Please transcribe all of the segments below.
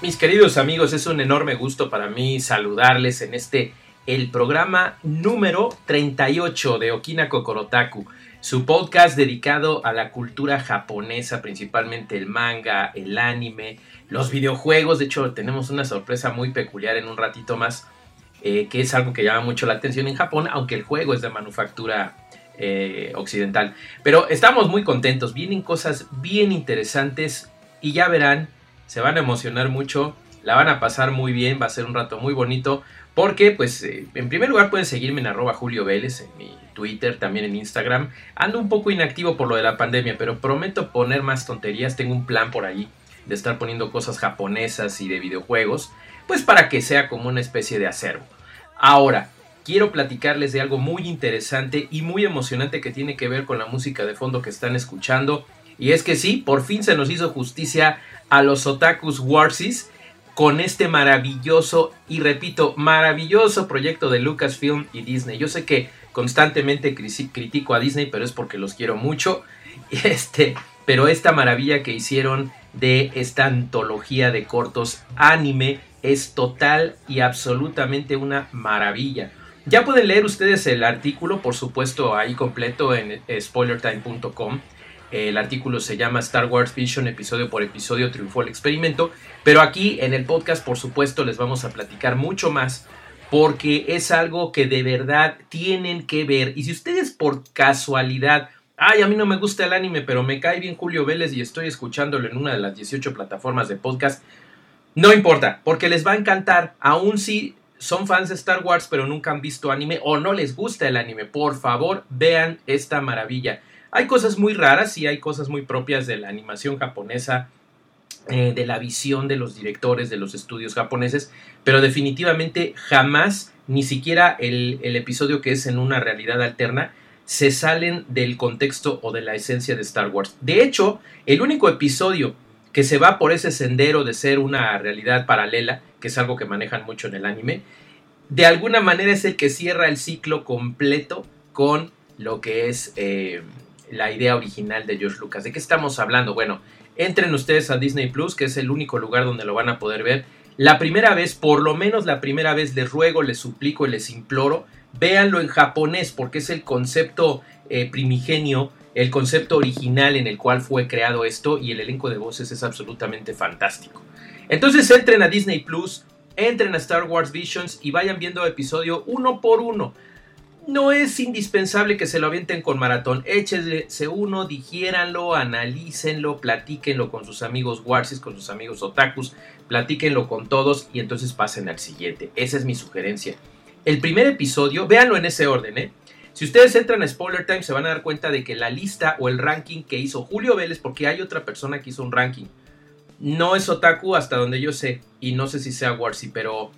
Mis queridos amigos, es un enorme gusto para mí saludarles en este, el programa número 38 de Okina Kokorotaku, su podcast dedicado a la cultura japonesa, principalmente el manga, el anime, los videojuegos. De hecho, tenemos una sorpresa muy peculiar en un ratito más, eh, que es algo que llama mucho la atención en Japón, aunque el juego es de manufactura eh, occidental. Pero estamos muy contentos, vienen cosas bien interesantes y ya verán se van a emocionar mucho, la van a pasar muy bien, va a ser un rato muy bonito, porque pues eh, en primer lugar pueden seguirme en arroba Julio Vélez, en mi Twitter, también en Instagram. Ando un poco inactivo por lo de la pandemia, pero prometo poner más tonterías, tengo un plan por ahí de estar poniendo cosas japonesas y de videojuegos, pues para que sea como una especie de acervo. Ahora, quiero platicarles de algo muy interesante y muy emocionante que tiene que ver con la música de fondo que están escuchando. Y es que sí, por fin se nos hizo justicia a los Otakus Warsis con este maravilloso y repito, maravilloso proyecto de Lucasfilm y Disney. Yo sé que constantemente critico a Disney, pero es porque los quiero mucho. Este, pero esta maravilla que hicieron de esta antología de cortos anime es total y absolutamente una maravilla. Ya pueden leer ustedes el artículo, por supuesto, ahí completo en spoilertime.com el artículo se llama Star Wars Vision, episodio por episodio triunfó el experimento. Pero aquí en el podcast, por supuesto, les vamos a platicar mucho más porque es algo que de verdad tienen que ver. Y si ustedes por casualidad, ay, a mí no me gusta el anime, pero me cae bien Julio Vélez y estoy escuchándolo en una de las 18 plataformas de podcast, no importa, porque les va a encantar, aun si son fans de Star Wars pero nunca han visto anime o no les gusta el anime, por favor vean esta maravilla. Hay cosas muy raras y hay cosas muy propias de la animación japonesa, eh, de la visión de los directores de los estudios japoneses, pero definitivamente jamás, ni siquiera el, episodio que es en una realidad alterna, se salen del contexto o de la esencia de Star Wars. De hecho, el único episodio que se va por ese sendero de ser una realidad paralela, que es algo que manejan mucho en el anime, de alguna manera es el que cierra el ciclo completo con lo que es eh, la idea original de George Lucas. ¿De qué estamos hablando? Bueno, entren ustedes a Disney Plus, que es el único lugar donde lo van a poder ver. La primera vez, por lo menos la primera vez, les ruego, les suplico y les imploro, véanlo en japonés, porque es el concepto eh, primigenio, el concepto original en el cual fue creado esto y el elenco de voces es absolutamente fantástico. Entonces entren a Disney Plus, entren a Star Wars Visions y vayan viendo episodio uno por uno no es indispensable que se lo avienten con maratón. Échense uno, digiéranlo, analícenlo, platíquenlo con sus amigos Warsis, con sus amigos Otakus, platíquenlo con todos y entonces pasen al siguiente. Esa es mi sugerencia. El primer episodio, véanlo en ese orden, ¿eh? Si ustedes entran a Spoiler Time se van a dar cuenta de que la lista o el ranking que hizo Julio Vélez, porque hay otra persona que hizo un ranking, no es Otaku hasta donde yo sé, y no sé si sea Warsi, pero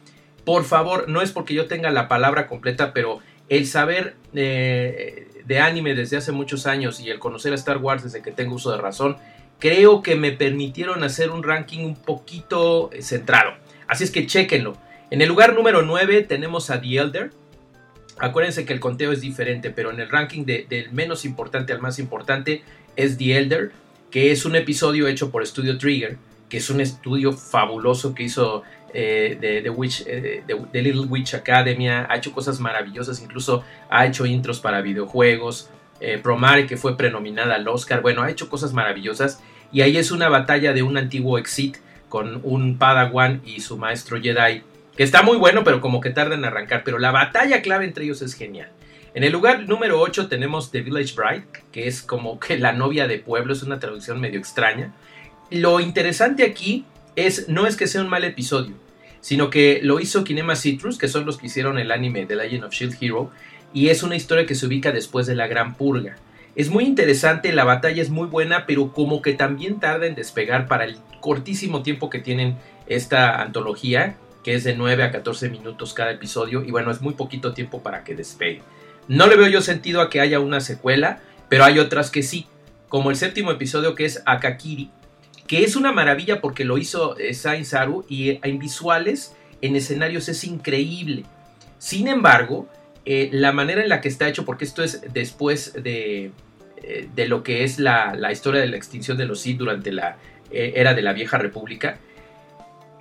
por favor, no es porque yo tenga la palabra completa, pero el saber eh, de anime desde hace muchos años y el conocer a Star Wars desde que tengo uso de razón, creo que me permitieron hacer un ranking un poquito eh, centrado. Así es que chequenlo. En el lugar número 9 tenemos a The Elder. Acuérdense que el conteo es diferente, pero en el ranking del menos importante al más importante es The Elder, que es un episodio hecho por Studio Trigger, que es un estudio fabuloso que hizo eh, de, Witch, eh, de, Little Witch Academia, ha hecho cosas maravillosas, incluso ha hecho intros para videojuegos, eh, Promare que fue prenominada al Oscar, bueno, ha hecho cosas maravillosas y ahí es una batalla de un antiguo Exit con un Padawan y su maestro Jedi, que está muy bueno, pero como que tarda en arrancar, pero la batalla clave entre ellos es genial. En el lugar número 8 tenemos The Village Bride, que es como que la novia de pueblo, es una traducción medio extraña. Lo interesante aquí es, no es que sea un mal episodio, sino que lo hizo Kinema Citrus, que son los que hicieron el anime The Legend of Shield Hero, y es una historia que se ubica después de la Gran Purga. Es muy interesante, la batalla es muy buena, pero como que también tarda en despegar para el cortísimo tiempo que tienen esta antología, que es de 9 a 14 minutos cada episodio, y bueno, es muy poquito tiempo para que despegue. No le veo yo sentido a que haya una secuela, pero hay otras que sí, como el séptimo episodio que es Akakiri, que es una maravilla porque lo hizo eh, Sain Saru y en visuales, en escenarios es increíble. Sin embargo, eh, la manera en la que está hecho, porque esto es después de, eh, de lo que es la, la, historia de la extinción de los Sith durante la era de la vieja república,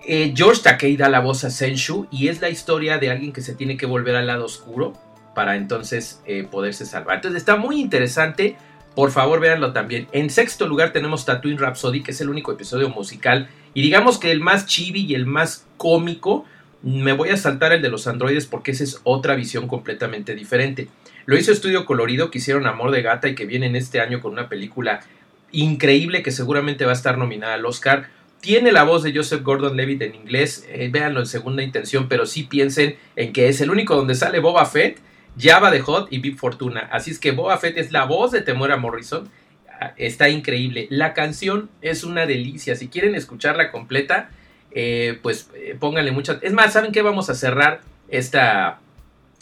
George Takei da la voz a Senshu y es la historia de alguien que se tiene que volver al lado oscuro para entonces eh, poderse salvar. Entonces está muy interesante. Por favor, véanlo también. En sexto lugar tenemos Tatooine Rhapsody, que es el único episodio musical. Y digamos que el más chibi y el más cómico. Me voy a saltar el de los androides porque esa es otra visión completamente diferente. Lo hizo Estudio Colorido, que hicieron Amor de Gata y que vienen este año con una película increíble que seguramente va a estar nominada al Oscar. Tiene la voz de Joseph Gordon Levitt en inglés, eh, véanlo en segunda intención, pero sí piensen en que es el único donde sale Boba Fett Java de Hot y Big Fortuna. Así es que Boba Fett es la voz de Temuera Morrison. Ah, está increíble. La canción es una delicia. Si quieren escucharla completa, eh, pues eh, pónganle mucha. Es más, ¿saben qué? Vamos a cerrar esta,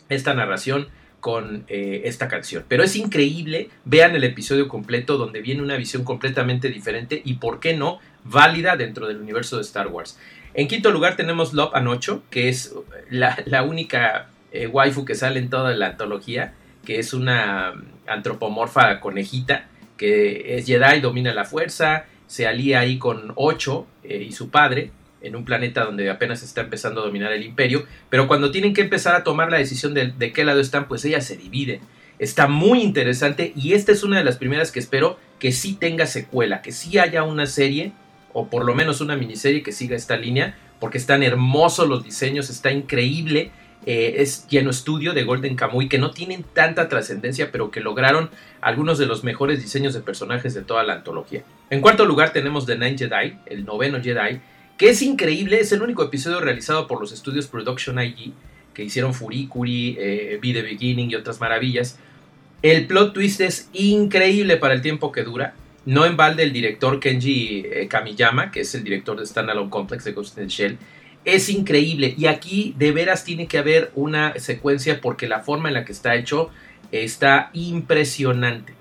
esta narración con eh, esta canción. Pero es increíble. Vean el episodio completo donde viene una visión completamente diferente y, ¿por qué no? válida dentro del universo de Star Wars. En quinto lugar tenemos Love and Ocho, que es la única eh, waifu que sale en toda la antología, que es una antropomorfa conejita, que es Jedi, domina la fuerza, se alía ahí con Ocho eh, y su padre, en un planeta donde apenas está empezando a dominar el imperio, pero cuando tienen que empezar a tomar la decisión de, de qué lado están, pues ellas se dividen. Está muy interesante y esta es una de las primeras que espero que sí tenga secuela, que sí haya una serie o por lo menos una miniserie que siga esta línea, porque están hermosos los diseños, está increíble eh, es lleno estudio de Golden Kamuy que no tienen tanta trascendencia pero que lograron algunos de los mejores diseños de personajes de toda la antología. En cuarto lugar tenemos The Nine Jedi, el noveno Jedi, que es increíble, es el único episodio realizado por los estudios Production IG que hicieron Furikuri, eh, Be the Beginning y otras maravillas. El plot twist es increíble para el tiempo que dura. No en balde el director Kenji eh, Kamiyama, que es el director de Standalone Complex de Ghost in the Shell, es increíble. Y aquí de veras tiene que haber una secuencia porque la forma en la que está hecho está impresionante.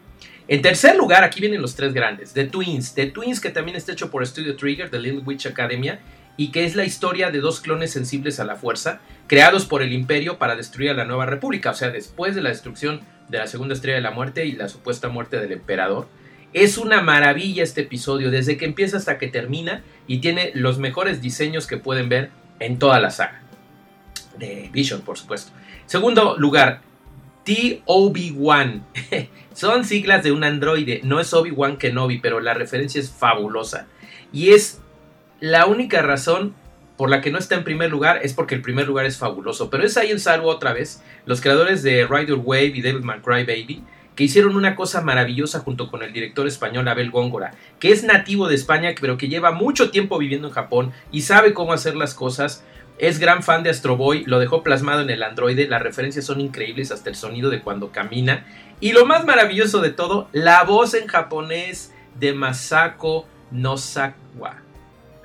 En tercer lugar, aquí vienen los tres grandes. The Twins. The Twins que también está hecho por Studio Trigger, The Little Witch Academia, y que es la historia de dos clones sensibles a la fuerza, creados por el imperio para destruir a la nueva república, o sea, después de la destrucción de la segunda estrella de la muerte y la supuesta muerte del emperador. Es una maravilla este episodio, desde que empieza hasta que termina, y tiene los mejores diseños que pueden ver en toda la saga. De Vision, por supuesto. Segundo lugar, T-Obi-Wan. Son siglas de un androide. No es Obi-Wan Kenobi, pero la referencia es fabulosa. Y es la única razón por la que no está en primer lugar es porque el primer lugar es fabuloso. Pero es ahí en salvo otra vez. Los creadores de Rider Wave y David McCry Baby que hicieron una cosa maravillosa junto con el director español Abel Góngora, que es nativo de España, pero que lleva mucho tiempo viviendo en Japón y sabe cómo hacer las cosas. Es gran fan de Astro Boy, lo dejó plasmado en el androide, las referencias son increíbles hasta el sonido de cuando camina. Y lo más maravilloso de todo, la voz en japonés de Masako Nosawa.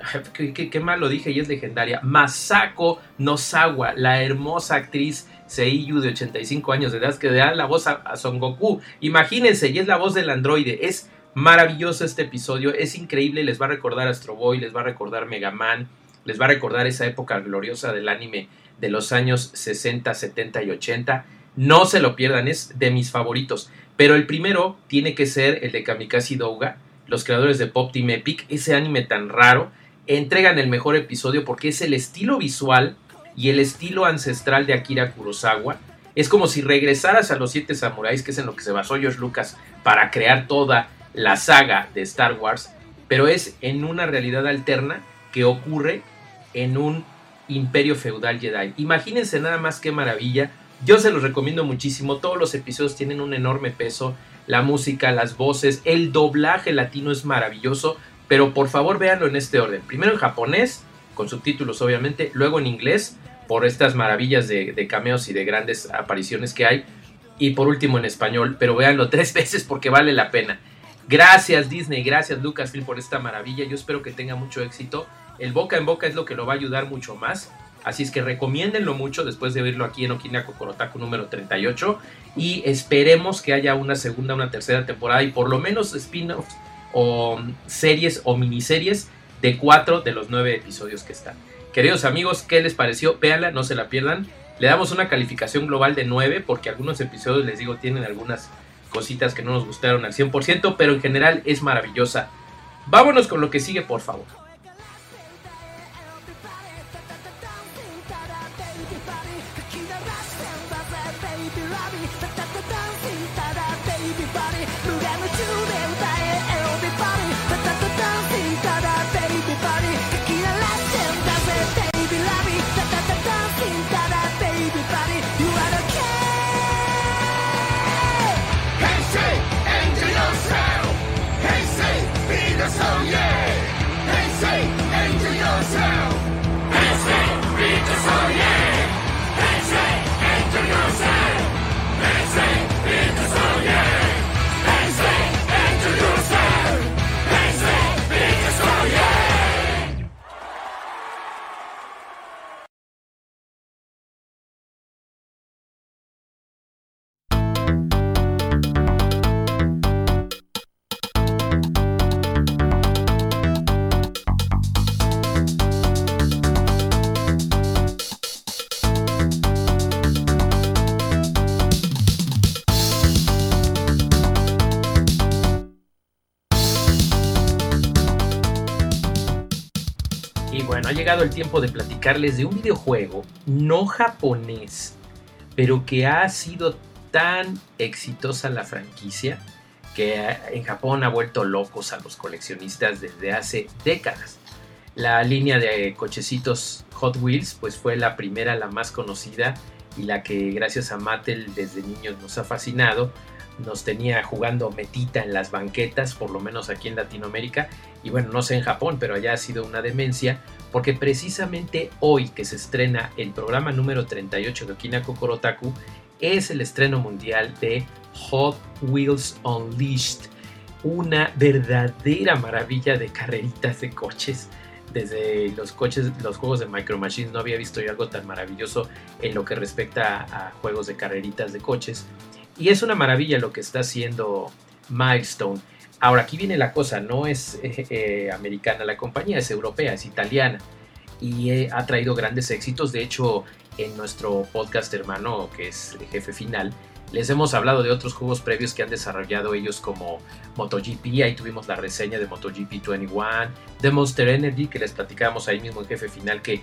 Qué, qué, mal lo dije y es legendaria. Masako Nosawa, la hermosa actriz Seiyu de 85 años de edad que le da la voz a, Son Goku. Imagínense, y es la voz del androide. Es maravilloso este episodio, es increíble, les va a recordar Astro Boy, les va a recordar Mega Man, les va a recordar esa época gloriosa del anime de los años 60, 70 y 80. No se lo pierdan, es de mis favoritos. Pero el primero tiene que ser el de Kamikaze Douga, los creadores de Pop Team Epic, ese anime tan raro. Entregan el mejor episodio porque es el estilo visual y el estilo ancestral de Akira Kurosawa. Es como si regresaras a los siete samuráis, que es en lo que se basó George Lucas para crear toda la saga de Star Wars, pero es en una realidad alterna que ocurre en un imperio feudal Jedi. Imagínense nada más qué maravilla Yo se los recomiendo muchísimo. Todos los episodios tienen un enorme peso. La música, las voces, el doblaje latino es maravilloso. Pero por favor véanlo en este orden. Primero en japonés, con subtítulos obviamente. Luego en inglés, por estas maravillas de, de cameos y de grandes apariciones que hay. Y por último en español. Pero véanlo tres veces porque vale la pena. Gracias Disney, gracias Lucasfilm por esta maravilla. Yo espero que tenga mucho éxito. El boca en boca es lo que lo va a ayudar mucho más. Así es que recomiéndenlo mucho después de verlo aquí en Okina Kokorotaku número 38. Y esperemos que haya una segunda, una tercera temporada y por lo menos spin-offs o series o miniseries de cuatro de los nueve episodios que están. Queridos amigos, ¿qué les pareció? Véanla, no se la pierdan. Le damos una calificación global de 9 porque algunos episodios, les digo, tienen algunas cositas que no nos gustaron al 100%, pero en general es maravillosa. Vámonos con lo que sigue, por favor. El tiempo de platicarles de un videojuego no japonés, pero que ha sido tan exitosa la franquicia que en Japón ha vuelto locos a los coleccionistas desde hace décadas. La línea de cochecitos Hot Wheels pues fue la primera, la más conocida y la que gracias a Mattel desde niños nos ha fascinado. Nos tenía jugando metita en las banquetas, por lo menos aquí en Latinoamérica, y bueno, no sé en Japón, pero allá ha sido una demencia, porque precisamente hoy que se estrena el programa número 38 de Okina Kokorotaku, es el estreno mundial de Hot Wheels Unleashed, una verdadera maravilla de carreritas de coches. Desde los coches, los juegos de Micro Machines no había visto yo algo tan maravilloso en lo que respecta a juegos de carreritas de coches. Y es una maravilla lo que está haciendo Milestone. Ahora, aquí viene la cosa, no es eh, eh, americana la compañía, es europea, es italiana y eh, ha traído grandes éxitos. De hecho, en nuestro podcast hermano, que es Jefe Final, les hemos hablado de otros juegos previos que han desarrollado ellos como MotoGP, ahí tuvimos la reseña de MotoGP 21, de Monster Energy, que les platicábamos ahí mismo en Jefe Final, que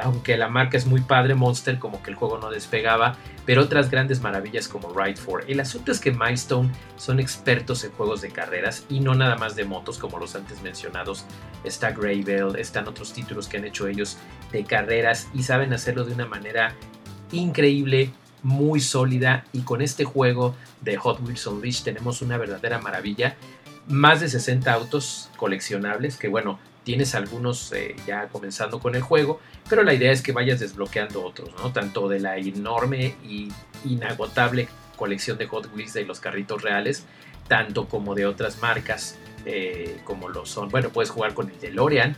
aunque la marca es muy padre, Monster como que el juego no despegaba, pero otras grandes maravillas como Ride 4. El asunto es que Milestone son expertos en juegos de carreras y no nada más de motos como los antes mencionados. Está Gravel, están otros títulos que han hecho ellos de carreras y saben hacerlo de una manera increíble, muy sólida y con este juego de Hot Wheels Unleashed tenemos una verdadera maravilla. Más de 60 autos coleccionables que bueno, tienes algunos eh, ya comenzando con el juego, pero la idea es que vayas desbloqueando otros, ¿no? Tanto de la enorme y inagotable colección de Hot Wheels de los carritos reales, tanto como de otras marcas eh, como lo son. Bueno, puedes jugar con el DeLorean,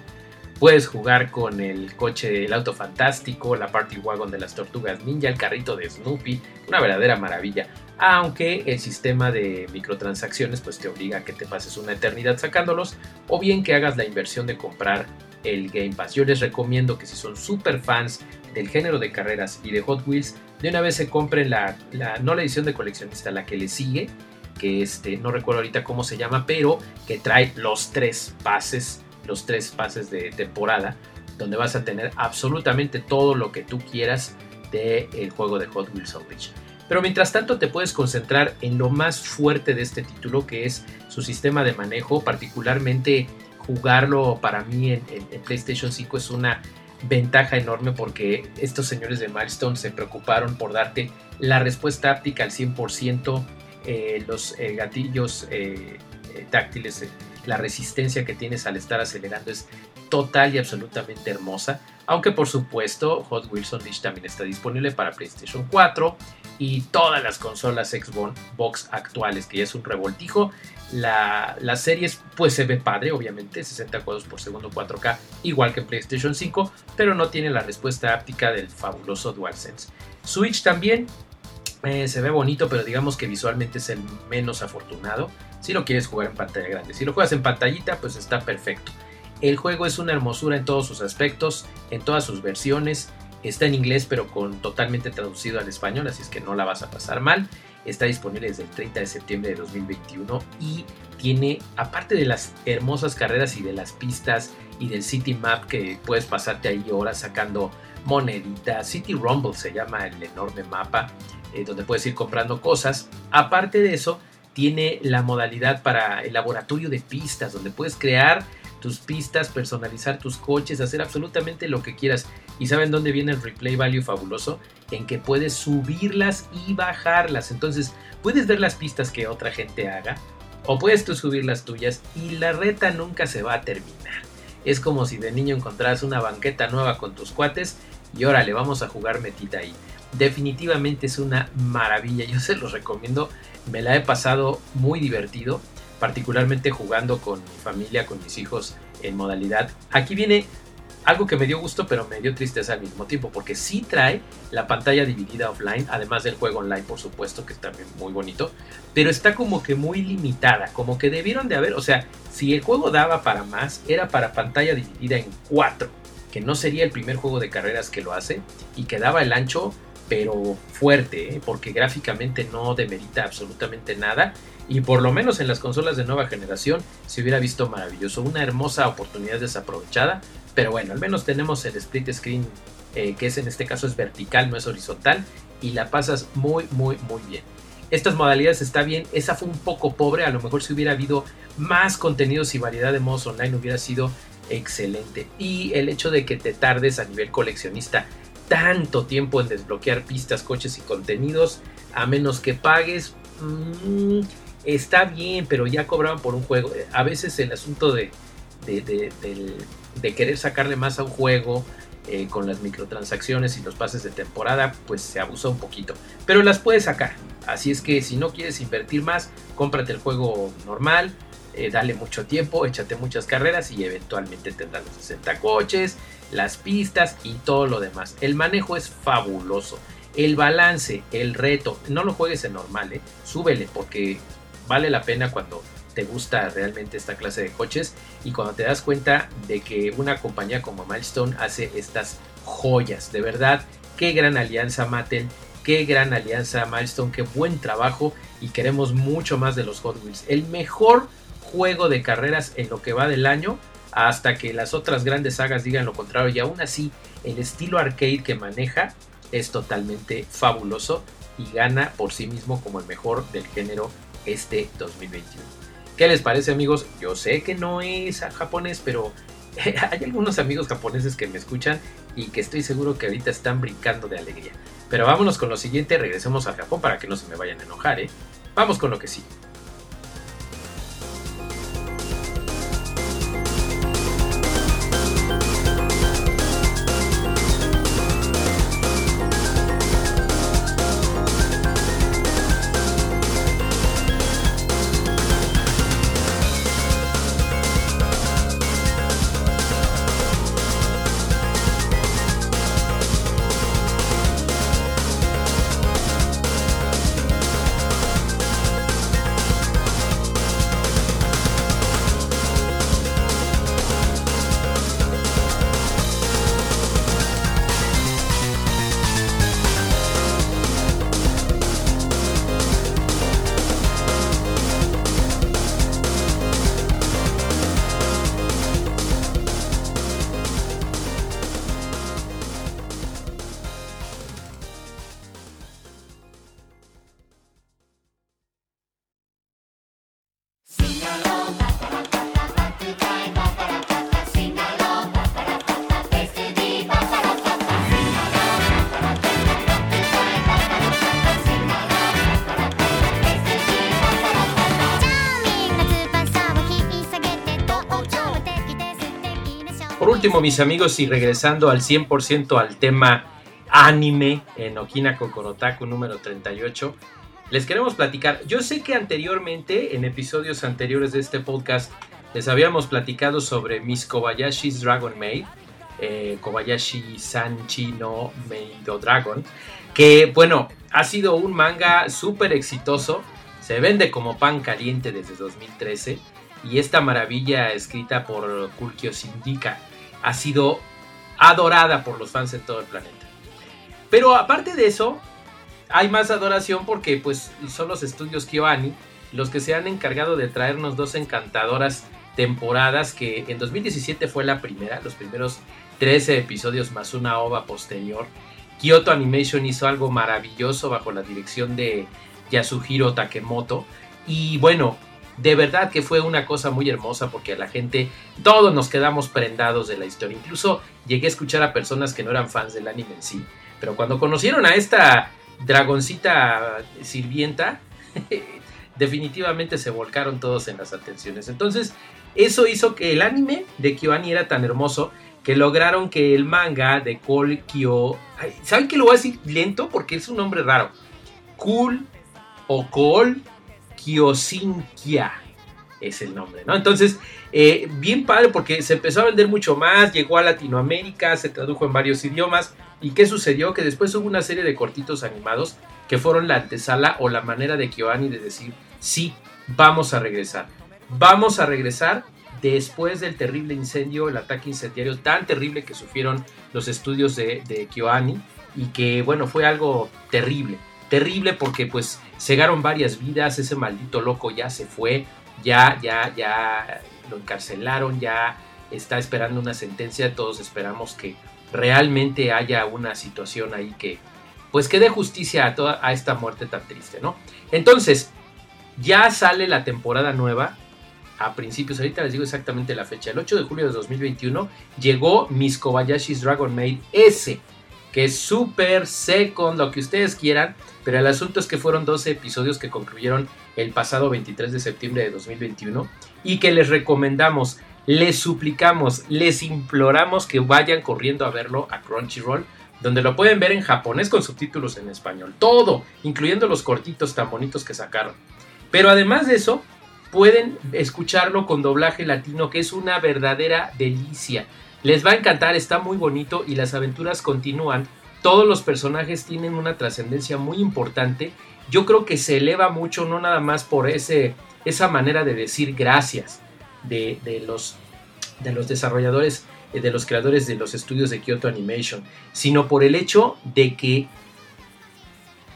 puedes jugar con el coche del auto fantástico, la party wagon de las tortugas ninja, el carrito de Snoopy, una verdadera maravilla aunque el sistema de microtransacciones pues te obliga a que te pases una eternidad sacándolos o bien que hagas la inversión de comprar el Game Pass. Yo les recomiendo que si son super fans del género de carreras y de Hot Wheels, de una vez se compren la, no la edición de coleccionista, la que le sigue, que este, no recuerdo ahorita cómo se llama, pero que trae los tres pases, los tres pases de temporada, donde vas a tener absolutamente todo lo que tú quieras del juego de Hot Wheels Unleashed. Pero mientras tanto te puedes concentrar en lo más fuerte de este título, que es su sistema de manejo, particularmente jugarlo para mí en, PlayStation 5 es una ventaja enorme porque estos señores de Milestone se preocuparon por darte la respuesta áptica al 100%, eh, los eh, gatillos eh, táctiles, la resistencia que tienes al estar acelerando es total y absolutamente hermosa. Aunque por supuesto Hot Wheels Unleashed también está disponible para PlayStation 4 y todas las consolas Xbox actuales, que ya es un revoltijo. La, la serie pues se ve padre, obviamente, 60 cuadros por segundo 4K, igual que PlayStation 5, pero no tiene la respuesta áptica del fabuloso DualSense. Switch también eh, se ve bonito, pero digamos que visualmente es el menos afortunado si lo quieres jugar en pantalla grande. Si lo juegas en pantallita, pues está perfecto. El juego es una hermosura en todos sus aspectos, en todas sus versiones. Está en inglés, pero con totalmente traducido al español, así es que no la vas a pasar mal. Está disponible desde el 30 de septiembre de 2021 y tiene, aparte de las hermosas carreras y de las pistas y del City Map que puedes pasarte ahí horas sacando moneditas, City Rumble se llama el enorme mapa, eh, donde puedes ir comprando cosas. Aparte de eso, tiene la modalidad para el laboratorio de pistas, donde puedes crear tus pistas, personalizar tus coches, hacer absolutamente lo que quieras. ¿Y saben dónde viene el replay value fabuloso? En que puedes subirlas y bajarlas. Entonces, puedes ver las pistas que otra gente haga o puedes tú subir las tuyas y la reta nunca se va a terminar. Es como si de niño encontraras una banqueta nueva con tus cuates y órale, vamos a jugar metita ahí. Definitivamente es una maravilla, yo se los recomiendo, me la he pasado muy divertido particularmente jugando con mi familia, con mis hijos en modalidad. Aquí viene algo que me dio gusto pero me dio tristeza al mismo tiempo porque sí trae la pantalla dividida offline, además del juego online por supuesto que es también muy bonito, pero está como que muy limitada, como que debieron de haber, o sea, si el juego daba para más, era para pantalla dividida en cuatro, que no sería el primer juego de carreras que lo hace y que daba el ancho pero fuerte, ¿eh? porque gráficamente no demerita absolutamente nada y por lo menos en las consolas de nueva generación se hubiera visto maravilloso. Una hermosa oportunidad desaprovechada, pero bueno, al menos tenemos el split screen eh, que es en este caso es vertical, no es horizontal y la pasas muy muy muy bien. Estas modalidades está bien, esa fue un poco pobre, a lo mejor si hubiera habido más contenidos y variedad de modos online hubiera sido excelente. Y el hecho de que te tardes a nivel coleccionista tanto tiempo en desbloquear pistas, coches y contenidos, a menos que pagues, mm, está bien, pero ya cobraban por un juego. A veces el asunto de, de, querer sacarle más a un juego eh, con las microtransacciones y los pases de temporada, pues se abusa un poquito. Pero las puedes sacar. Así es que si no quieres invertir más, cómprate el juego normal, eh, dale mucho tiempo, échate muchas carreras y eventualmente tendrás los 60 coches, las pistas y todo lo demás. El manejo es fabuloso. El balance, el reto, no lo juegues en normal, ¿eh? súbele porque vale la pena cuando te gusta realmente esta clase de coches y cuando te das cuenta de que una compañía como Milestone hace estas joyas. De verdad, qué gran alianza Mattel, qué gran alianza Milestone, qué buen trabajo y queremos mucho más de los Hot Wheels. El mejor juego de carreras en lo que va del año hasta que las otras grandes sagas digan lo contrario y aún así el estilo arcade que maneja es totalmente fabuloso y gana por sí mismo como el mejor del género este 2021. ¿Qué les parece amigos? Yo sé que no es japonés, pero hay algunos amigos japoneses que me escuchan y que estoy seguro que ahorita están brincando de alegría. Pero vámonos con lo siguiente, regresemos al Japón para que no se me vayan a enojar, ¿eh? Vamos con lo que sigue. Último, mis amigos, y regresando al 100% al tema anime en Okina Kokorotaku número 38, les queremos platicar. Yo sé que anteriormente, en episodios anteriores de este podcast, les habíamos platicado sobre Miss Kobayashi's Dragon Maid, eh, Kobayashi Sanchi no Meido Dragon, que bueno, ha sido un manga súper exitoso, se vende como pan caliente desde 2013 y esta maravilla escrita por Kulkio Sindika ha sido adorada por los fans de todo el planeta. Pero aparte de eso, hay más adoración porque pues son los estudios KyoAni los que se han encargado de traernos dos encantadoras temporadas que en 2017 fue la primera, los primeros 13 episodios más una ova posterior. Kyoto Animation hizo algo maravilloso bajo la dirección de Yasuhiro Takemoto y bueno, de verdad que fue una cosa muy hermosa porque a la gente todos nos quedamos prendados de la historia. Incluso llegué a escuchar a personas que no eran fans del anime en sí, pero cuando conocieron a esta dragoncita sirvienta, definitivamente se volcaron todos en las atenciones. Entonces, eso hizo que el anime de KyoAni era tan hermoso que lograron que el manga de Kol Kyo... ¿Saben que lo voy a decir lento? Porque es un nombre raro. Kul o Kol Kyosinkia es el nombre, ¿no? Entonces, eh, bien padre porque se empezó a vender mucho más, llegó a Latinoamérica, se tradujo en varios idiomas. ¿Y qué sucedió? Que después hubo una serie de cortitos animados que fueron la antesala o la manera de KyoAni de decir, sí, vamos a regresar. Vamos a regresar después del terrible incendio, el ataque incendiario tan terrible que sufrieron los estudios de, de KyoAni y que, bueno, fue algo terrible. Terrible porque pues cegaron varias vidas, ese maldito loco ya se fue, ya, ya, ya lo encarcelaron, ya está esperando una sentencia, todos esperamos que realmente haya una situación ahí que, pues que dé justicia a toda a esta muerte tan triste, ¿no? Entonces, ya sale la temporada nueva a principios, ahorita les digo exactamente la fecha, el 8 de julio de 2021 llegó Miss Kobayashi's Dragon Maid S, que es súper second, lo que ustedes quieran, pero el asunto es que fueron 12 episodios que concluyeron el pasado 23 de septiembre de 2021 y que les recomendamos, les suplicamos, les imploramos que vayan corriendo a verlo a Crunchyroll, donde lo pueden ver en japonés con subtítulos en español, todo, incluyendo los cortitos tan bonitos que sacaron. Pero además de eso, pueden escucharlo con doblaje latino, que es una verdadera delicia. Les va a encantar, está muy bonito y las aventuras continúan. Todos los personajes tienen una trascendencia muy importante. Yo creo que se eleva mucho, no nada más por ese, esa manera de decir gracias de, los, de los desarrolladores, eh, de los creadores de los estudios de Kyoto Animation, sino por el hecho de que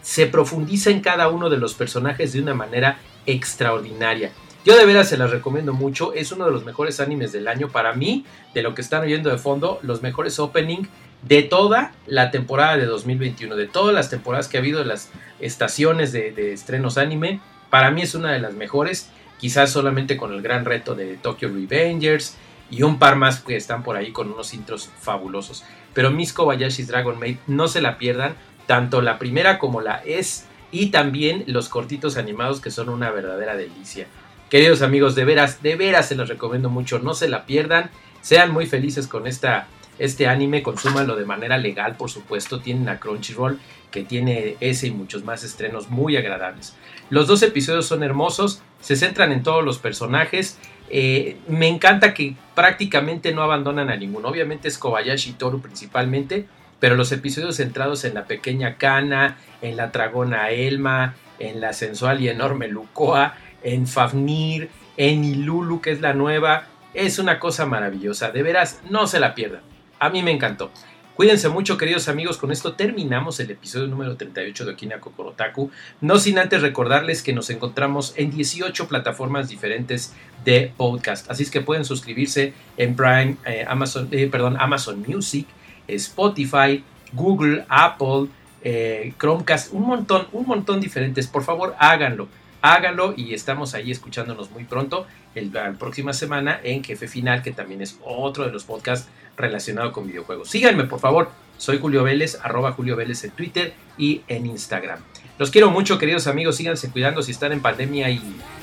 se profundiza en cada uno de los personajes de una manera extraordinaria. Yo de veras se las recomiendo mucho, es uno de los mejores animes del año para mí, de lo que están oyendo de fondo, los mejores opening de toda la temporada de 2021, de todas las temporadas que ha habido de las estaciones de, estrenos anime, para mí es una de las mejores, quizás solamente con el gran reto de Tokyo Revengers y un par más que están por ahí con unos intros fabulosos. Pero Miss Kobayashi's Dragon Maid, no se la pierdan, tanto la primera como la es, y también los cortitos animados que son una verdadera delicia. Queridos amigos, de veras, de veras se los recomiendo mucho, no se la pierdan, sean muy felices con esta, este anime, consúmanlo de manera legal, por supuesto, tienen a Crunchyroll que tiene ese y muchos más estrenos muy agradables. Los dos episodios son hermosos, se centran en todos los personajes, eh, me encanta que prácticamente no abandonan a ninguno, obviamente es Kobayashi Toru principalmente, pero los episodios centrados en la pequeña Kana, en la dragona Elma, en la sensual y enorme Lukoa, en Fafnir, en Ilulu, que es la nueva. Es una cosa maravillosa, de veras, no se la pierdan. A mí me encantó. Cuídense mucho, queridos amigos. Con esto terminamos el episodio número 38 de Okina Kokorotaku. No sin antes recordarles que nos encontramos en 18 plataformas diferentes de podcast. Así es que pueden suscribirse en Prime, eh, Amazon, eh, perdón, Amazon Music, Spotify, Google, Apple, eh, Chromecast, un montón, un montón diferentes. Por favor, háganlo háganlo y estamos ahí escuchándonos muy pronto, la próxima semana en Jefe Final, que también es otro de los podcasts relacionado con videojuegos. Síganme, por favor. Soy Julio Vélez, arroba Julio Vélez en Twitter y en Instagram. Los quiero mucho, queridos amigos. Síganse cuidando si están en pandemia y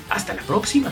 hasta la próxima.